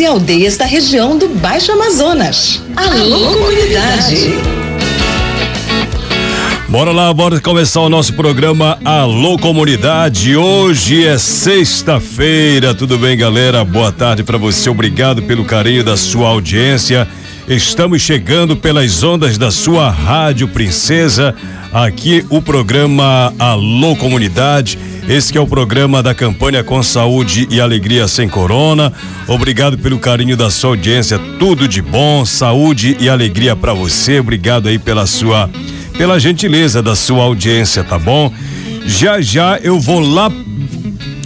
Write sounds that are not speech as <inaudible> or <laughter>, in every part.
e aldeias da região do Baixo Amazonas. Alô, comunidade. Bora lá, bora começar o nosso programa Alô Comunidade. Hoje é sexta-feira. Tudo bem, galera? Boa tarde para você. Obrigado pelo carinho da sua audiência. Estamos chegando pelas ondas da sua Rádio Princesa. Aqui o programa Alô Comunidade. Esse é o programa da campanha Com Saúde e Alegria Sem Corona. Obrigado pelo carinho da sua audiência. Tudo de bom, saúde e alegria para você. Obrigado aí pela sua pela gentileza da sua audiência, tá bom? Já já eu vou lá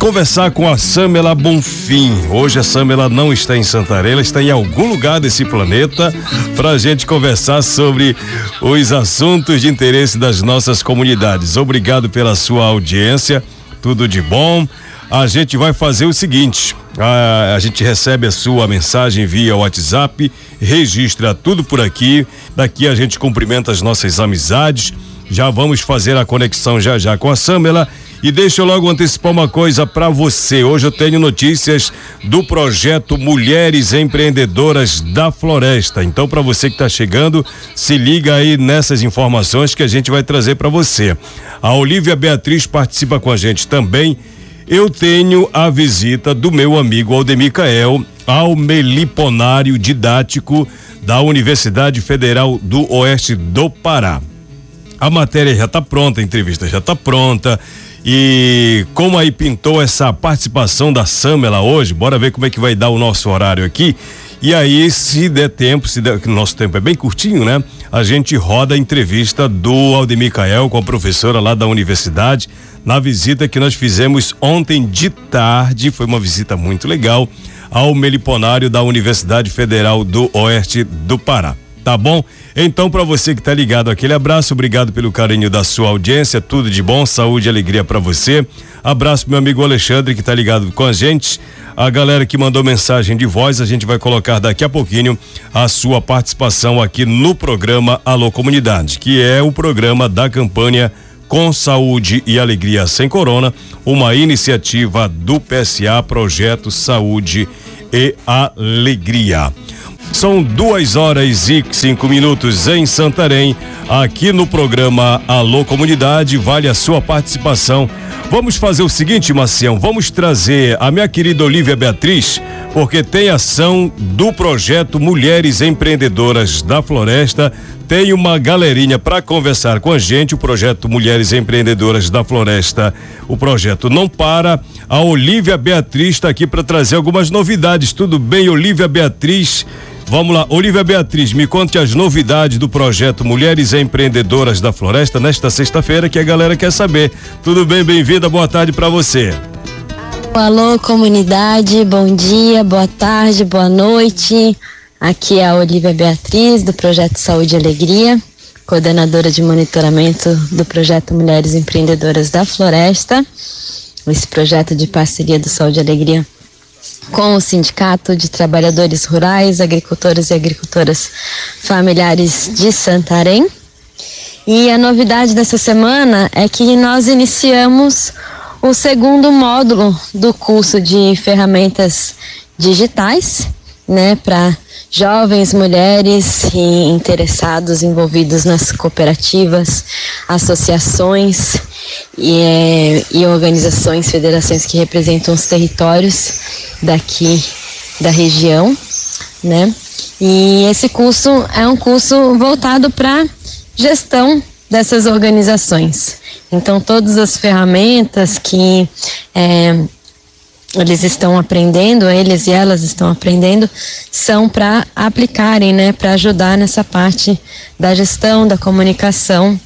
conversar com a Samela Bonfim. Hoje a Samela não está em Santarém, ela está em algum lugar desse planeta para a gente conversar sobre os assuntos de interesse das nossas comunidades. Obrigado pela sua audiência tudo de bom. A gente vai fazer o seguinte: a, a, gente recebe a sua mensagem via WhatsApp, registra tudo por aqui. Daqui a gente cumprimenta as nossas amizades. Já vamos fazer a conexão já já com a Samela. E deixa eu logo antecipar uma coisa para você. Hoje eu tenho notícias do projeto Mulheres Empreendedoras da Floresta. Então, para você que está chegando, se liga aí nessas informações que a gente vai trazer para você. A Olivia Beatriz participa com a gente também. Eu tenho a visita do meu amigo Aldemir Cael ao meliponário didático da Universidade Federal do Oeste do Pará. A matéria já está pronta, a entrevista já está pronta. E como aí pintou essa participação da Samela hoje, bora ver como é que vai dar o nosso horário aqui. E aí, se der tempo, se der, nosso tempo é bem curtinho, né? A gente roda a entrevista do Aldemir Cael com a professora lá da universidade, na visita que nós fizemos ontem de tarde, foi uma visita muito legal, ao meliponário da Universidade Federal do Oeste do Pará. Tá bom? Então, para você que tá ligado, aquele abraço, obrigado pelo carinho da sua audiência, tudo de bom, saúde e alegria para você. Abraço meu amigo Alexandre que tá ligado com a gente. A galera que mandou mensagem de voz, a gente vai colocar daqui a pouquinho a sua participação aqui no programa Alô Comunidade, que é o programa da campanha com saúde e alegria sem corona, uma iniciativa do PSA Projeto Saúde e Alegria. São duas horas e cinco minutos em Santarém. Aqui no programa Alô Comunidade, vale a sua participação. Vamos fazer o seguinte, Macião, vamos trazer a minha querida Olivia Beatriz, porque tem ação do projeto Mulheres Empreendedoras da Floresta. Tem uma galerinha para conversar com a gente, o projeto Mulheres Empreendedoras da Floresta. O projeto não para. A Olivia Beatriz está aqui para trazer algumas novidades. Tudo bem, Olivia Beatriz? Vamos lá, Olivia Beatriz, me conte as novidades do projeto Mulheres Empreendedoras da Floresta nesta sexta-feira que a galera quer saber. Tudo bem, bem-vinda, boa tarde para você. Alô, comunidade, bom dia, boa tarde, boa noite. Aqui é a Olivia Beatriz, do Projeto Saúde e Alegria, coordenadora de monitoramento do projeto Mulheres Empreendedoras da Floresta. Esse projeto de parceria do Saúde e Alegria com o Sindicato de Trabalhadores Rurais, Agricultores e Agricultoras Familiares de Santarém. E a novidade dessa semana é que nós iniciamos o segundo módulo do curso de ferramentas digitais, né, para jovens, mulheres e interessados envolvidos nas cooperativas, associações e, é, e organizações, federações que representam os territórios daqui da região, né? E esse curso é um curso voltado para gestão dessas organizações. Então, todas as ferramentas que é, eles estão aprendendo, eles e elas estão aprendendo, são para aplicarem, né, para ajudar nessa parte da gestão, da comunicação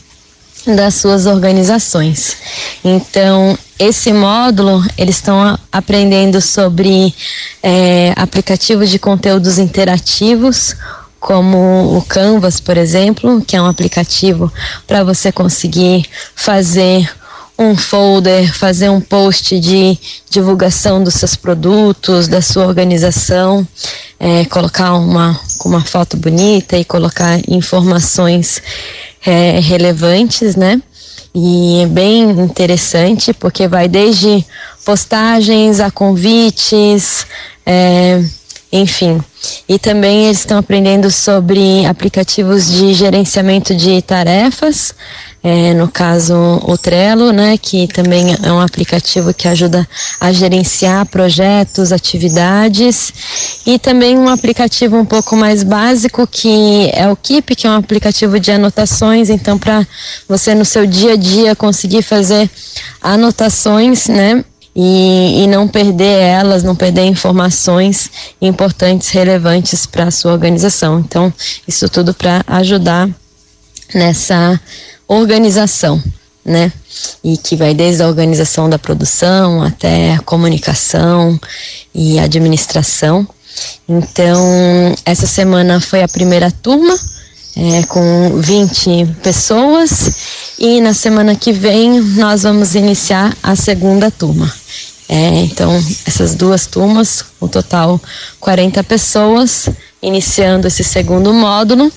das suas organizações. Então, esse módulo, eles estão aprendendo sobre é, aplicativos de conteúdos interativos, como o Canvas, por exemplo, que é um aplicativo para você conseguir fazer um folder, fazer um post de divulgação dos seus produtos, da sua organização, é, colocar uma, uma foto bonita e colocar informações é, relevantes, né? E é bem interessante porque vai desde postagens a convites, é, enfim. E também eles estão aprendendo sobre aplicativos de gerenciamento de tarefas, é, no caso o Trello, né, que também é um aplicativo que ajuda a gerenciar projetos, atividades, e também um aplicativo um pouco mais básico que é o Keep, que é um aplicativo de anotações, então para você no seu dia a dia conseguir fazer anotações, né, e, e, não perder elas, não perder informações importantes, relevantes para a sua organização. Então, isso tudo para ajudar nessa organização, né? E que vai desde a organização da produção até a comunicação e administração. Então, essa semana foi a primeira turma, é, com 20 pessoas, e na semana que vem nós vamos iniciar a segunda turma. É, então, essas duas turmas, o total 40 pessoas, iniciando esse segundo módulo.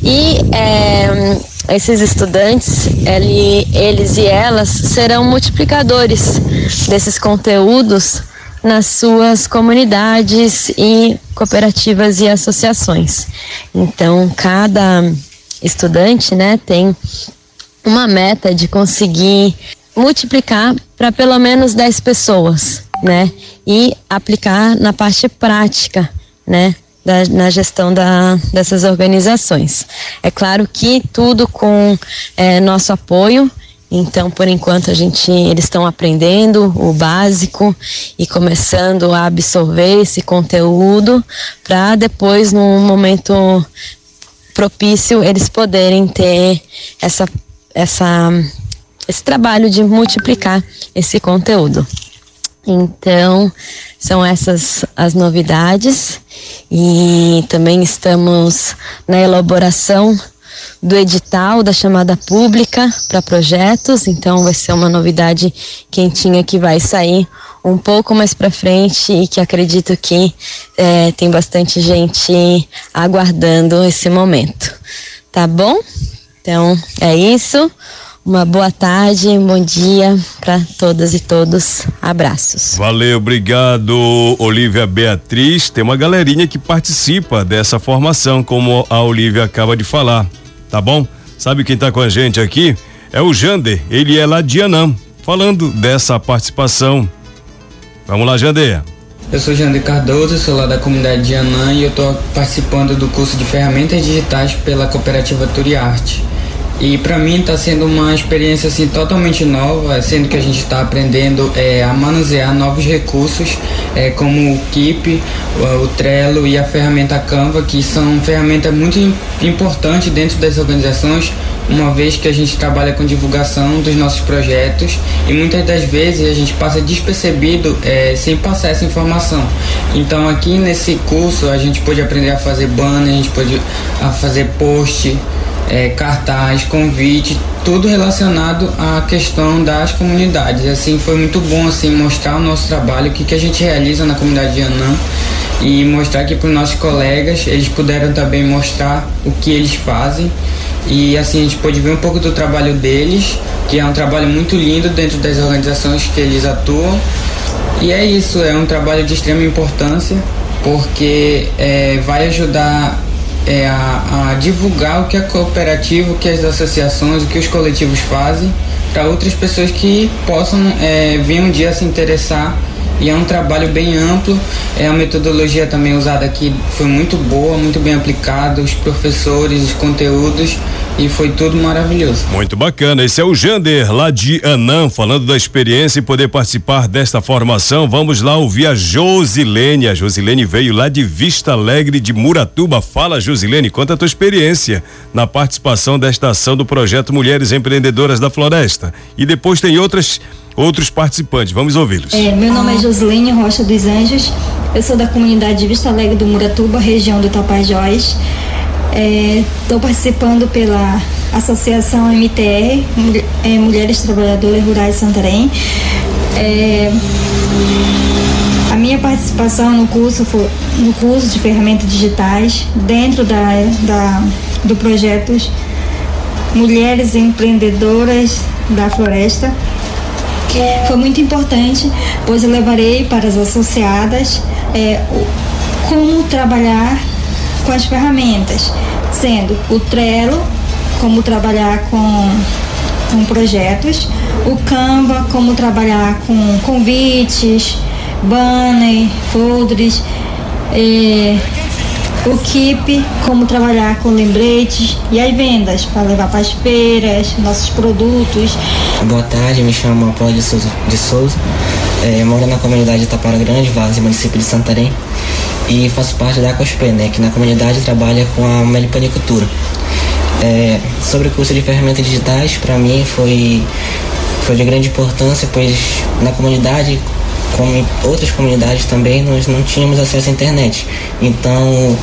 E é, esses estudantes, ele, eles e elas, serão multiplicadores desses conteúdos nas suas comunidades e cooperativas e associações. Então, cada estudante, né, tem uma meta de conseguir multiplicar para pelo menos 10 pessoas, né? E aplicar na parte prática, né? Da, na gestão da, dessas organizações. É claro que tudo com é, nosso apoio. Então, por enquanto, a gente, eles estão aprendendo o básico e começando a absorver esse conteúdo para depois, num momento propício, eles poderem ter essa, essa esse trabalho de multiplicar esse conteúdo. Então, são essas as novidades e também estamos na elaboração do edital da chamada pública para projetos, então vai ser uma novidade quentinha que vai sair um pouco mais para frente e que acredito que é, tem bastante gente aguardando esse momento. Tá bom? Então é isso. Uma boa tarde, um bom dia para todas e todos. Abraços. Valeu, obrigado, Olivia Beatriz. Tem uma galerinha que participa dessa formação, como a Olivia acaba de falar, tá bom? Sabe quem está com a gente aqui? É o Jander, ele é lá de Anam, falando dessa participação. Vamos lá, Jander. Eu sou Jander Cardoso, sou lá da comunidade de Anam e eu estou participando do curso de ferramentas digitais pela cooperativa Turiarte. E para mim está sendo uma experiência assim totalmente nova, sendo que a gente está aprendendo é, a manusear novos recursos, é, como o Keep, o, Trello e a ferramenta Canva, que são ferramentas muito importantes dentro das organizações, uma vez que a gente trabalha com divulgação dos nossos projetos e muitas das vezes a gente passa despercebido é, sem passar essa informação. Então aqui nesse curso a gente pode aprender a fazer banner, a gente pode a fazer post é, cartaz, convite, tudo relacionado à questão das comunidades. Assim, foi muito bom assim mostrar o nosso trabalho, o que, que a gente realiza na comunidade de Anã e mostrar aqui para os nossos colegas, eles puderam também mostrar o que eles fazem e assim a gente pôde ver um pouco do trabalho deles, que é um trabalho muito lindo dentro das organizações que eles atuam. E é isso, é um trabalho de extrema importância porque é, vai ajudar é, a, a, divulgar o que a cooperativa, o que as associações, o que os coletivos fazem para outras pessoas que possam é, vir um dia se interessar. E é um trabalho bem amplo. É a metodologia também usada aqui foi muito boa, muito bem aplicada, os professores, os conteúdos e foi tudo maravilhoso. Muito bacana. Esse é o Jander, lá de Anã, falando da experiência e poder participar desta formação. Vamos lá ouvir a Josilene. A Josilene veio lá de Vista Alegre de Muratuba. Fala, Josilene, conta a tua experiência na participação desta ação do projeto Mulheres Empreendedoras da Floresta. E depois tem outras outros participantes. Vamos ouvi-los. É, meu nome é Josilene Rocha dos Anjos. Eu sou da comunidade de Vista Alegre do Muratuba, região do Tapajós. Estou é, participando pela Associação MTR, é, Mulheres Trabalhadoras Rurais Santarém. É, a minha participação no curso foi no curso de ferramentas digitais dentro da, da do projeto Mulheres Empreendedoras da Floresta. Foi muito importante, pois eu levarei para as associadas é, como trabalhar com as ferramentas, sendo o Trello, como trabalhar com, com projetos, o Canva, como trabalhar com convites, banner, folders, eh, o Keep, como trabalhar com lembretes e as vendas para levar para as feiras, nossos produtos. Boa tarde, me chamo Apolo de Souza, de Souza é, moro na comunidade Tapara Grande, Vaz, município de Santarém e faço parte da Aquasp, né, que na comunidade trabalha com a meliponicultura. É, sobre o curso de ferramentas digitais, para mim foi, foi de grande importância, pois na comunidade, como em outras comunidades também, nós não tínhamos acesso à internet. Então,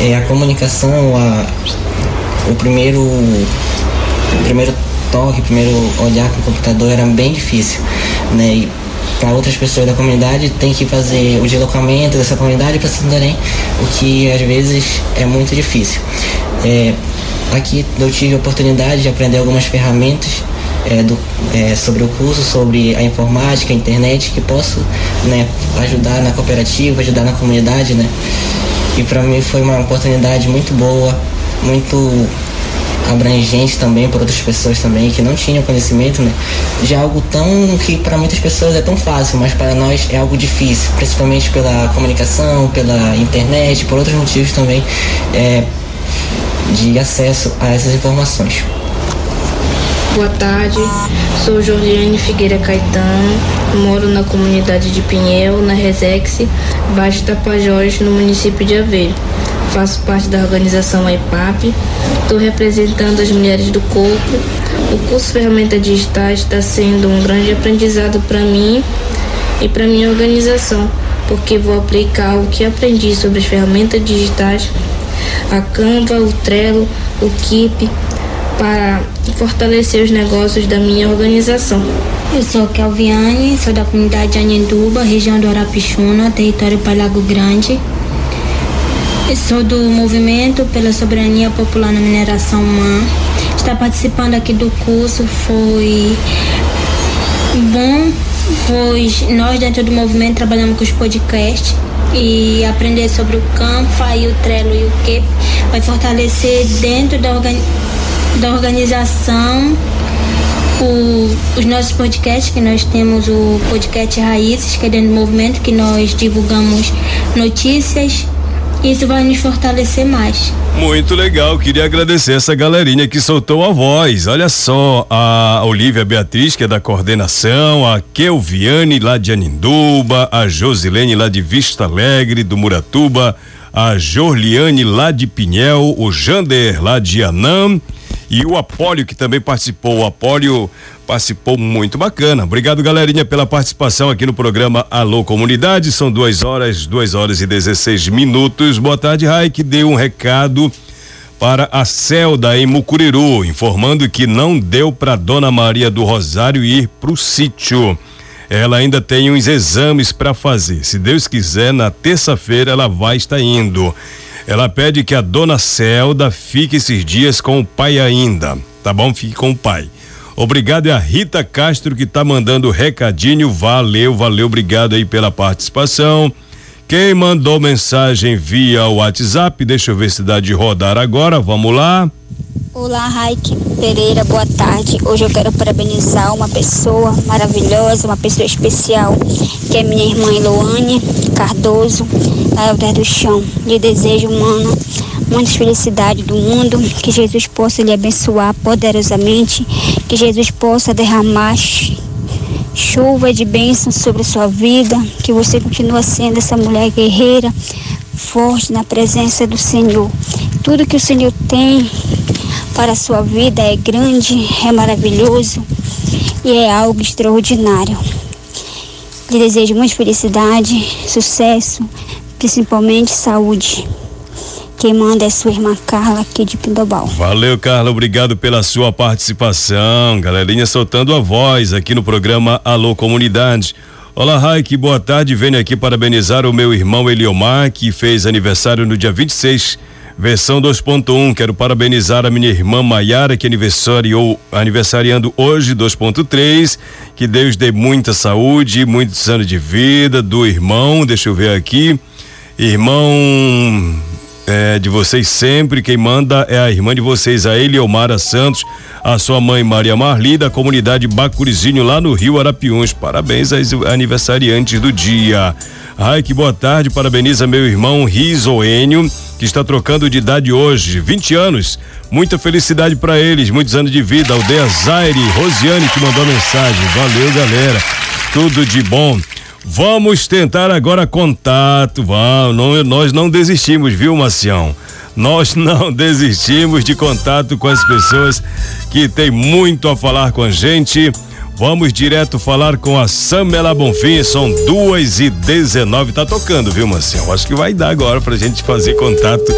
é, a comunicação, a, o primeiro, o primeiro toque, o primeiro olhar com o computador era bem difícil, né? E para outras pessoas da comunidade tem que fazer o deslocamento dessa comunidade para Santarém, o que às vezes é muito difícil. É, aqui eu tive a oportunidade de aprender algumas ferramentas é, do, é, sobre o curso, sobre a informática, a internet, que posso né, ajudar na cooperativa, ajudar na comunidade, né? E para mim foi uma oportunidade muito boa, muito abrangente também para outras pessoas também que não tinham conhecimento, né? De algo tão que para muitas pessoas é tão fácil, mas para nós é algo difícil, principalmente pela comunicação, pela internet, por outros motivos também é, de acesso a essas informações. Boa tarde, sou Jorliane Figueira Caetano, moro na comunidade de Pinhel, na Resex, Baixo Tapajós, no município de Aveiro faço parte da organização AIPAP, estou representando as mulheres do corpo. O curso Ferramentas Digitais está sendo um grande aprendizado para mim e para minha organização, porque vou aplicar o que aprendi sobre as ferramentas digitais, a Canva, o Trello, o Keep, para fortalecer os negócios da minha organização. Eu sou Kelviane, sou da comunidade Anhenduba, região do Arapixuna, território Palago Grande. Sou do Movimento pela Soberania Popular na Mineração Humana. Estar participando aqui do curso foi bom, pois nós dentro do movimento trabalhamos com os podcasts e aprender sobre o Canfa e o Trello e o Keep vai fortalecer dentro da, organi da organização o, os nossos podcasts, que nós temos o podcast Raízes, que é dentro do movimento, que nós divulgamos notícias isso vai nos fortalecer mais. Muito legal, queria agradecer essa galerinha que soltou a voz. Olha só, a Olivia Beatriz, que é da coordenação, a Kelviane lá de Aninduba, a Josilene lá de Vista Alegre, do Muratuba, a Jorliane lá de Pinhel, o Jander lá de Anã e o Apólio que também participou. O Apólio participou muito bacana. Obrigado, galerinha, pela participação aqui no programa Alô Comunidade. São duas horas, duas horas e 16 minutos. Boa tarde, Rai, que deu um recado para a Celda em Mucuriru, informando que não deu para Dona Maria do Rosário ir para o sítio. Ela ainda tem uns exames para fazer. Se Deus quiser, na terça-feira ela vai estar indo. Ela pede que a dona Celda fique esses dias com o pai ainda. Tá bom? Fique com o pai. Obrigado é a Rita Castro que está mandando recadinho. Valeu, valeu, obrigado aí pela participação. Quem mandou mensagem via WhatsApp, deixa eu ver se dá de rodar agora. Vamos lá. Olá, Raik Pereira, boa tarde. Hoje eu quero parabenizar uma pessoa maravilhosa, uma pessoa especial, que é minha irmã Eloane Cardoso, da Elder do Chão. Lhe desejo, mano, muita felicidade do mundo, que Jesus possa lhe abençoar poderosamente, que Jesus possa derramar chuva de bênçãos sobre sua vida, que você continue sendo essa mulher guerreira, forte na presença do Senhor. Tudo que o Senhor tem para a sua vida é grande, é maravilhoso e é algo extraordinário. Lhe desejo muita felicidade, sucesso, principalmente saúde. Quem manda é sua irmã Carla aqui de Pindobal. Valeu, Carla, obrigado pela sua participação. Galerinha soltando a voz aqui no programa Alô Comunidade. Olá, Raik, boa tarde. Venho aqui parabenizar o meu irmão Eliomar, que fez aniversário no dia 26 Versão 2.1, quero parabenizar a minha irmã Maiara, que aniversariou, aniversariando hoje 2.3. Que Deus dê muita saúde, muitos anos de vida do irmão. Deixa eu ver aqui. Irmão é, de vocês sempre, quem manda é a irmã de vocês, a Eliomara Santos, a sua mãe Maria Marli, da comunidade Bacurizinho, lá no Rio Arapiuns. Parabéns aos aniversariantes do dia. Ai, que boa tarde, parabeniza meu irmão Risoênio, que está trocando de idade hoje, 20 anos. Muita felicidade para eles, muitos anos de vida. Aldeia Zaire, Rosiane que mandou mensagem. Valeu, galera. Tudo de bom. Vamos tentar agora contato. Vamos, não, nós não desistimos, viu, Macião? Nós <laughs> não desistimos de contato com as pessoas que têm muito a falar com a gente. Vamos direto falar com a Samela Bonfim, são duas e dezenove, tá tocando, viu, Marcião? Acho que vai dar agora pra gente fazer contato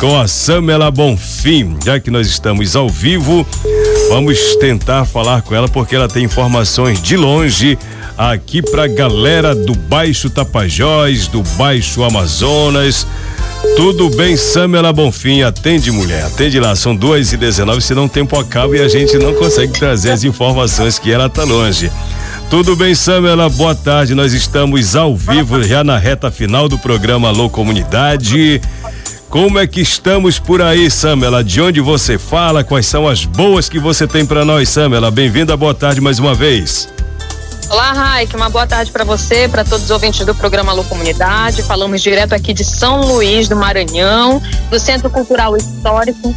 com a Samela Bonfim, já que nós estamos ao vivo, vamos tentar falar com ela porque ela tem informações de longe aqui pra galera do Baixo Tapajós, do Baixo Amazonas, tudo bem, Samela Bonfim, atende mulher, atende lá, são duas e dezenove, senão o tempo acaba e a gente não consegue trazer as informações que ela tá longe. Tudo bem, Samela, boa tarde, nós estamos ao vivo já na reta final do programa Alô Comunidade. Como é que estamos por aí, Samela? De onde você fala? Quais são as boas que você tem para nós, Samela? Bem-vinda, boa tarde mais uma vez. Olá, Raik, uma boa tarde para você, para todos os ouvintes do programa Alô Comunidade. Falamos direto aqui de São Luís do Maranhão, do Centro Cultural Histórico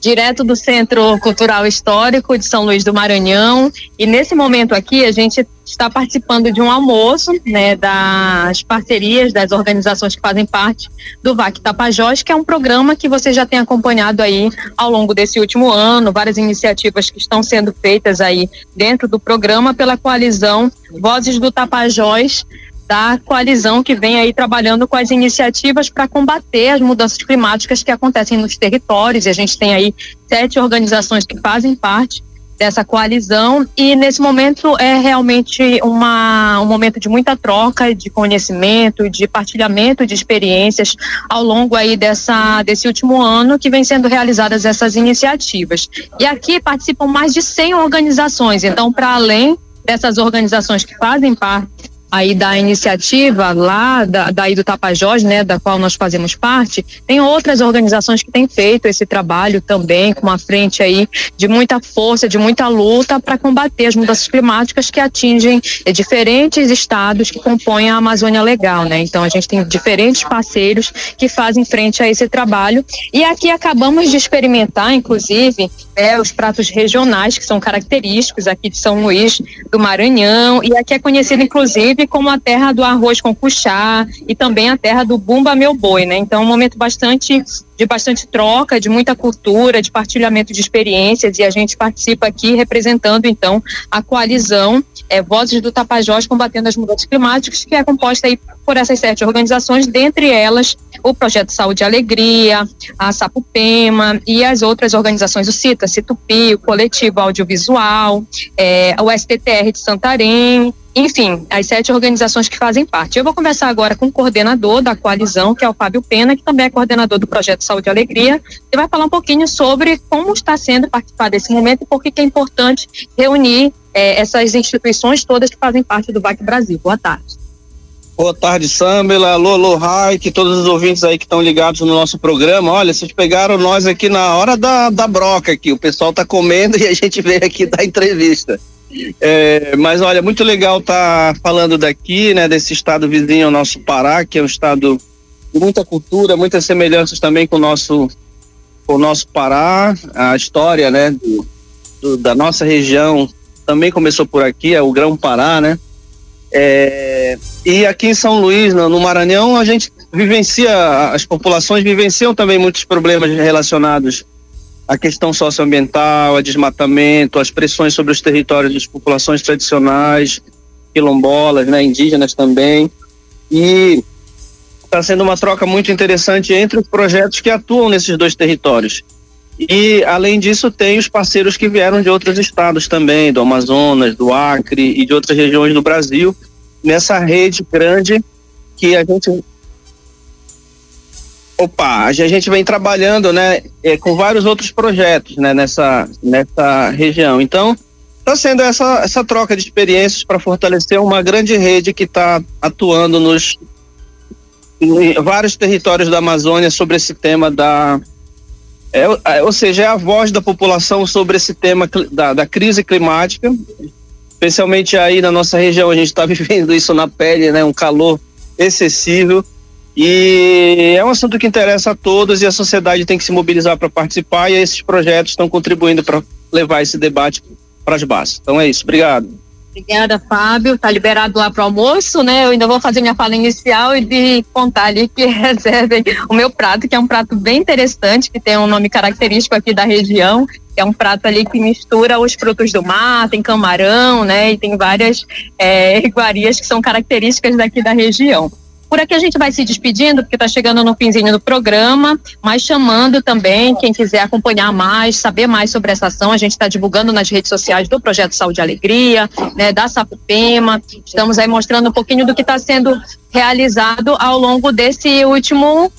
direto do Centro Cultural Histórico de São Luís do Maranhão. E nesse momento aqui a gente está participando de um almoço, né, das parcerias das organizações que fazem parte do VAC Tapajós, que é um programa que você já tem acompanhado aí ao longo desse último ano, várias iniciativas que estão sendo feitas aí dentro do programa pela coalizão Vozes do Tapajós da coalizão que vem aí trabalhando com as iniciativas para combater as mudanças climáticas que acontecem nos territórios. E a gente tem aí sete organizações que fazem parte dessa coalizão e nesse momento é realmente uma, um momento de muita troca de conhecimento, de partilhamento de experiências ao longo aí dessa, desse último ano que vem sendo realizadas essas iniciativas. E aqui participam mais de 100 organizações, então para além dessas organizações que fazem parte aí da iniciativa lá da, daí do Tapajós, né, da qual nós fazemos parte, tem outras organizações que têm feito esse trabalho também com uma frente aí de muita força, de muita luta para combater as mudanças climáticas que atingem diferentes estados que compõem a Amazônia Legal, né? Então a gente tem diferentes parceiros que fazem frente a esse trabalho e aqui acabamos de experimentar, inclusive, é, os pratos regionais que são característicos. Aqui de São Luís do Maranhão. E aqui é conhecido inclusive como a terra do arroz com cuchá e também a terra do bumba meu boi, né? Então, é um momento bastante de bastante troca, de muita cultura, de partilhamento de experiências. E a gente participa aqui representando então a coalizão é, Vozes do Tapajós combatendo as mudanças climáticas, que é composta aí por essas sete organizações, dentre elas o Projeto Saúde e Alegria, a Sapupema e as outras organizações, o CITA, Citupi, o Coletivo Audiovisual, é, o STTR de Santarém, enfim, as sete organizações que fazem parte. Eu vou começar agora com o coordenador da coalizão, que é o Fábio Pena, que também é coordenador do projeto Saúde e Alegria, e vai falar um pouquinho sobre como está sendo participar desse momento e por que é importante reunir é, essas instituições todas que fazem parte do BAC Brasil. Boa tarde. Boa tarde, Samela, alô, alô, Raik, todos os ouvintes aí que estão ligados no nosso programa. Olha, vocês pegaram nós aqui na hora da, da broca aqui, o pessoal tá comendo <laughs> e a gente veio aqui dar entrevista. É, mas olha, muito legal estar tá falando daqui, né, desse estado vizinho ao nosso Pará, que é um estado de muita cultura, muitas semelhanças também com o nosso, com o nosso Pará, a história, né, do, do, da nossa região também começou por aqui, é o Grão Pará, né? É, e aqui em São Luís, no, no Maranhão, a gente vivencia, as populações vivenciam também muitos problemas relacionados a questão socioambiental, a desmatamento, as pressões sobre os territórios das populações tradicionais, quilombolas, né, indígenas também. E está sendo uma troca muito interessante entre os projetos que atuam nesses dois territórios. E, além disso, tem os parceiros que vieram de outros estados também, do Amazonas, do Acre e de outras regiões do Brasil, nessa rede grande que a gente Opa, a gente vem trabalhando, né, é, com vários outros projetos, né, nessa, nessa região. Então, está sendo essa, essa troca de experiências para fortalecer uma grande rede que está atuando nos, em vários territórios da Amazônia sobre esse tema da. É, é, ou seja, é a voz da população sobre esse tema da, da crise climática, especialmente aí na nossa região, a gente está <laughs> vivendo isso na pele, né? Um calor excessivo. E é um assunto que interessa a todos e a sociedade tem que se mobilizar para participar e esses projetos estão contribuindo para levar esse debate para as bases. Então é isso. Obrigado. Obrigada, Fábio. Tá liberado lá para o almoço, né? Eu ainda vou fazer minha fala inicial e de contar ali que <laughs> reservem o meu prato, que é um prato bem interessante, que tem um nome característico aqui da região. É um prato ali que mistura os frutos do mar, tem camarão, né? E tem várias é, <laughs> iguarias que são características daqui da região. Por aqui a gente vai se despedindo, porque está chegando no finzinho do programa, mas chamando também quem quiser acompanhar mais, saber mais sobre essa ação. A gente está divulgando nas redes sociais do Projeto Saúde e Alegria, né, da Sapupema. Estamos aí mostrando um pouquinho do que está sendo realizado ao longo desse último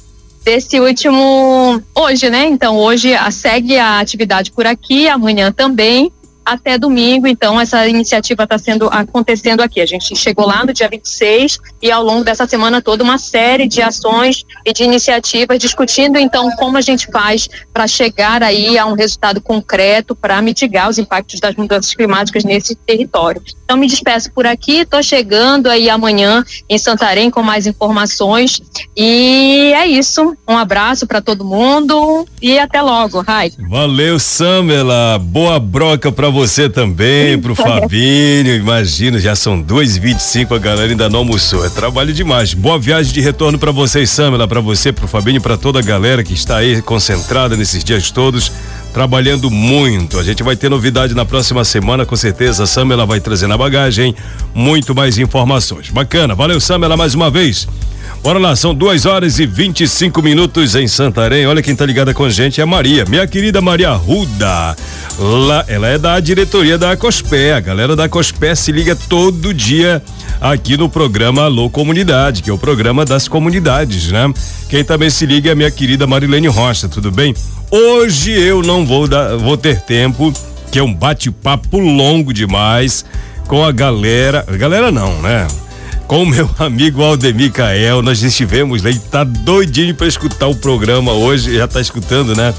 desse último hoje, né? Então hoje a, segue a atividade por aqui, amanhã também até domingo. Então, essa iniciativa está sendo acontecendo aqui. A gente chegou lá no dia 26 e ao longo dessa semana toda uma série de ações e de iniciativas discutindo então como a gente faz para chegar aí a um resultado concreto para mitigar os impactos das mudanças climáticas nesse território. Então, me despeço por aqui, estou chegando aí amanhã em Santarém com mais informações e é isso. Um abraço para todo mundo e até logo, Rai. Valeu, Samela. Boa broca para você também, pro Fabinho. Imagina, já são e vinte e cinco, a galera ainda não almoçou. É trabalho demais. Boa viagem de retorno para vocês, Samela, para você, pro Fabinho, para toda a galera que está aí concentrada nesses dias todos trabalhando muito. A gente vai ter novidade na próxima semana, com certeza. A Samela vai trazer na bagagem muito mais informações. Bacana, valeu Samela mais uma vez. Bora lá, são duas horas e 25 minutos em Santarém. Olha quem tá ligada com a gente é a Maria, minha querida Maria Ruda. Lá, ela é da diretoria da Cospé. A galera da Cospé se liga todo dia aqui no programa Alô Comunidade, que é o programa das comunidades, né? Quem também se liga é a minha querida Marilene Rocha, tudo bem? Hoje eu não vou dar, vou ter tempo, que é um bate-papo longo demais com a galera, galera não, né? Com meu amigo Aldemir Cael. Nós estivemos lá e tá doidinho para escutar o programa hoje. Já tá escutando, né?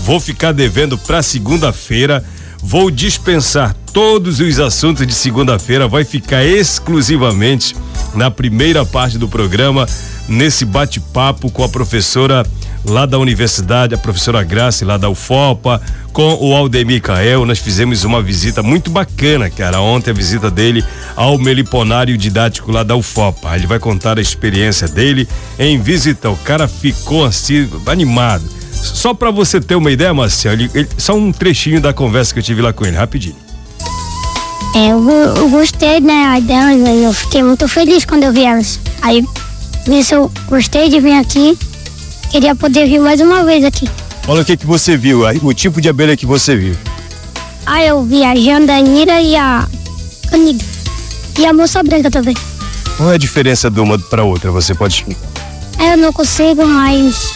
Vou ficar devendo para segunda-feira. Vou dispensar todos os assuntos de segunda-feira. Vai ficar exclusivamente na primeira parte do programa, nesse bate-papo com a professora lá da universidade, a professora Graça, lá da UFOPA, com o Aldemir Cael. Nós fizemos uma visita muito bacana, cara. Ontem a visita dele ao meliponário didático lá da UFOPA. Ele vai contar a experiência dele em visita. O cara ficou assim, animado. Só para você ter uma ideia, Marcelo, ele, ele, só um trechinho da conversa que eu tive lá com ele, rapidinho. É, eu, eu gostei, né, delas, eu fiquei muito feliz quando eu vi elas. Aí, isso eu gostei de vir aqui Queria poder vir mais uma vez aqui. Olha o que que você viu, o tipo de abelha que você viu. Ah, eu vi a jandanira e a caniga. E a moça branca também. Qual é a diferença de uma para outra? Você pode explicar? Eu não consigo, mas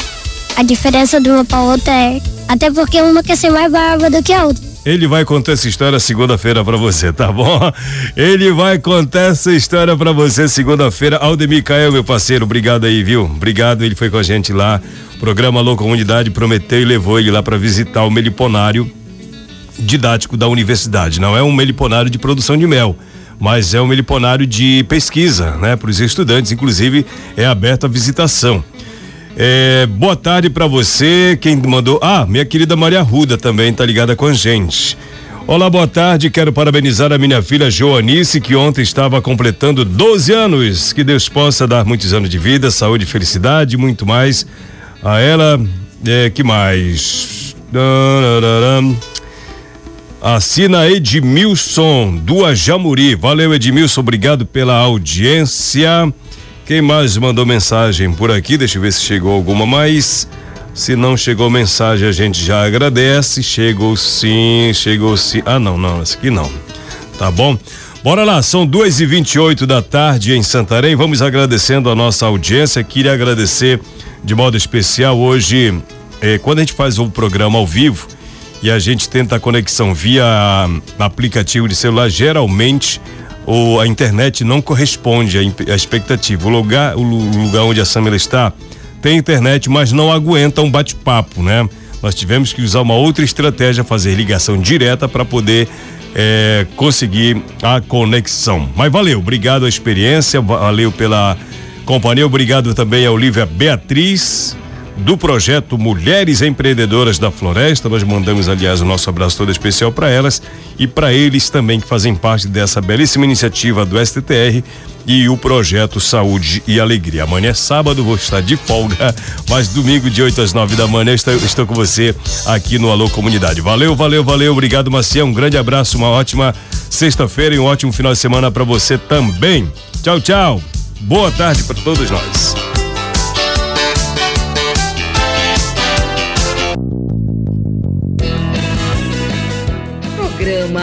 a diferença de uma para outra é até porque uma quer ser mais brava do que a outra. Ele vai contar essa história segunda-feira para você, tá bom? Ele vai contar essa história para você segunda-feira. Aldemir Caio, meu parceiro, obrigado aí, viu? Obrigado, ele foi com a gente lá. O programa Alô Comunidade prometeu e levou ele lá para visitar o meliponário didático da universidade. Não é um meliponário de produção de mel mas é um meliponário de pesquisa, né? Para os estudantes, inclusive, é aberto a visitação. É, boa tarde para você. Quem mandou? Ah, minha querida Maria Ruda também tá ligada com a gente. Olá, boa tarde. Quero parabenizar a minha filha Joanice, que ontem estava completando 12 anos. Que Deus possa dar muitos anos de vida, saúde, felicidade, muito mais. A ela, é, que mais? Assina Edmilson do Ajamuri. Valeu, Edmilson. Obrigado pela audiência. Quem mais mandou mensagem por aqui? Deixa eu ver se chegou alguma mais. Se não chegou mensagem, a gente já agradece. Chegou sim, chegou sim. Ah, não, não, essa aqui não. Tá bom? Bora lá, são duas e vinte e oito da tarde em Santarém. Vamos agradecendo a nossa audiência. Queria agradecer de modo especial hoje, eh, quando a gente faz o programa ao vivo e a gente tenta a conexão via aplicativo de celular, geralmente ou a internet não corresponde à, expectativa. O lugar, o lugar onde a Samela está tem internet, mas não aguenta um bate-papo, né? Nós tivemos que usar uma outra estratégia, fazer ligação direta para poder é, conseguir a conexão. Mas valeu, obrigado a experiência, valeu pela companhia, obrigado também a Olivia Beatriz do projeto Mulheres Empreendedoras da Floresta. Nós mandamos, aliás, o nosso abraço todo especial para elas e para eles também que fazem parte dessa belíssima iniciativa do STTR e o projeto Saúde e Alegria. Amanhã é sábado, vou estar de folga, mas domingo de 8 às 9 da manhã estou, estou com você aqui no Alô Comunidade. Valeu, valeu, valeu. Obrigado, Macia. Um grande abraço, uma ótima sexta-feira e um ótimo final de semana para você também. Tchau, tchau. Boa tarde para todos nós.